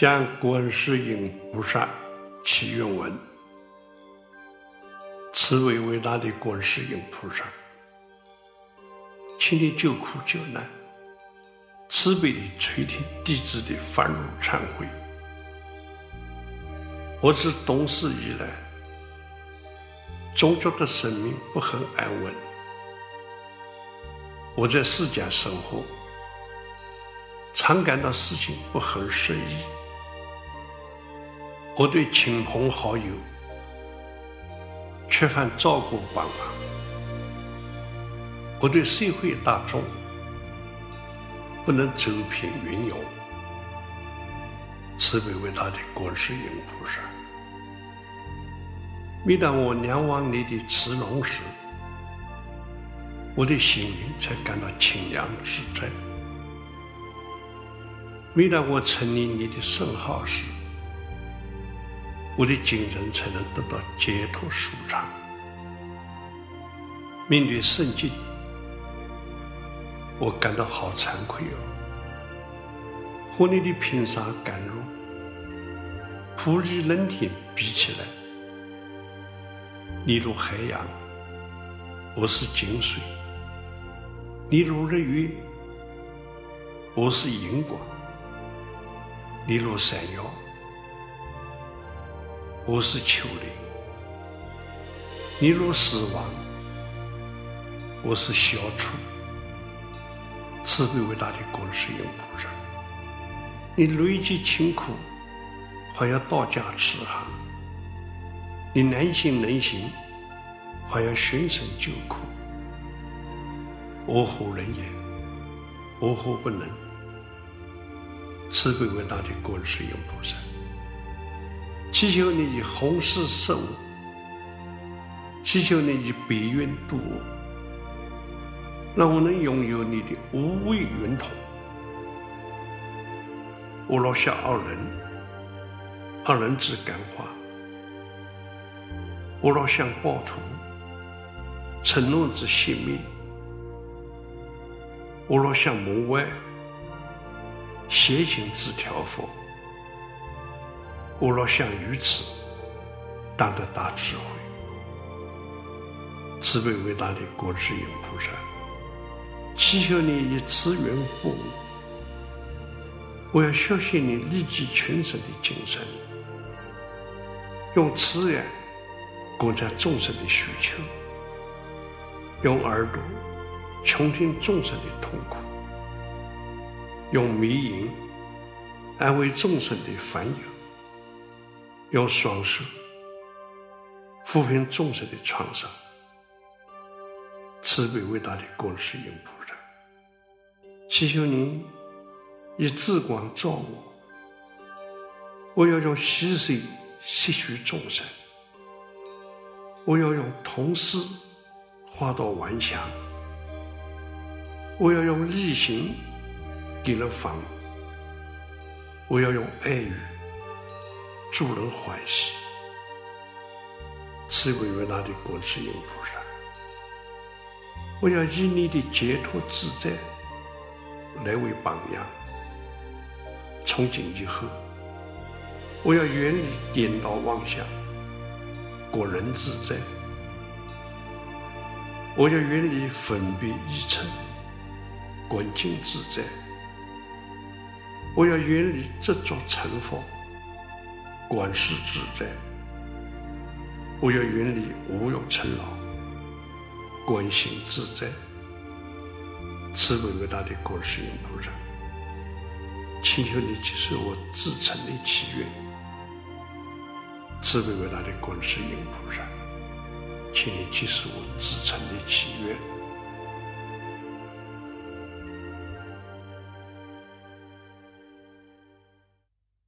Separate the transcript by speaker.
Speaker 1: 向观世音菩萨祈愿文：慈悲伟大的观世音菩萨，请你救苦救难，慈悲的垂听弟子的发露忏悔。我自懂事以来，总觉得生命不很安稳。我在世间生活，常感到事情不很顺意。我对亲朋好友缺乏照顾帮忙，我对社会大众不能周遍运用。慈悲伟大的观世音菩萨，每当我仰望你的慈容时，我的心灵才感到清凉自在；每当我称念你的圣号时，我的精神才能得到解脱舒畅。面对圣境，我感到好惭愧哦。和你的平沙甘露、普利冷天比起来，你如海洋，我是井水；你如日月，我是荧光；你如山药，我是丘陵；你若死亡，我是小畜。慈悲伟大的观世音菩萨。你累积清苦，还要道家慈航；你难行能行，还要寻声救苦。我何能也？我何不能？慈悲伟大的观世音菩萨，祈求你以弘誓摄我，祈求你以白云度我，让我能拥有你的无畏圆通。我若向二人，二人自感化；我若向暴徒，嗔怒之熄灭；我若向门外，邪行之调伏；我若向愚痴，当得大智慧。慈悲伟大的观世音菩萨，祈求你以慈缘护我。我要学习你利济群生的精神，用慈眼观察众生的需求，用耳朵倾听众生的痛苦，用迷音安慰众生的烦忧，用双手抚平众生的创伤。慈悲伟大的观世音菩萨，祈求您。以智光照我，我要用溪水吸取众生；我要用童诗化导顽强；我要用力行给人防；我要用爱语助人欢喜。慈悲伟大的观世音菩萨，我要以你的解脱自在来为榜样。从今以后，我要远离颠倒妄想，过人自在；我要远离分别依嗔，观境自在；我要远离执着成佛，观世自在；我要远离无有尘劳，观行自在。慈悲伟大的观世音菩萨。请求你接受我至诚的祈愿，慈悲伟大的观世音菩萨，请你接受我至诚的祈愿。